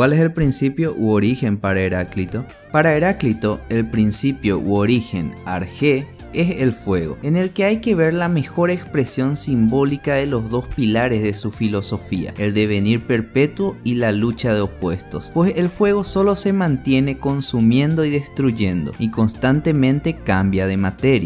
¿Cuál es el principio u origen para Heráclito? Para Heráclito, el principio u origen, arge, es el fuego, en el que hay que ver la mejor expresión simbólica de los dos pilares de su filosofía, el devenir perpetuo y la lucha de opuestos, pues el fuego solo se mantiene consumiendo y destruyendo y constantemente cambia de materia.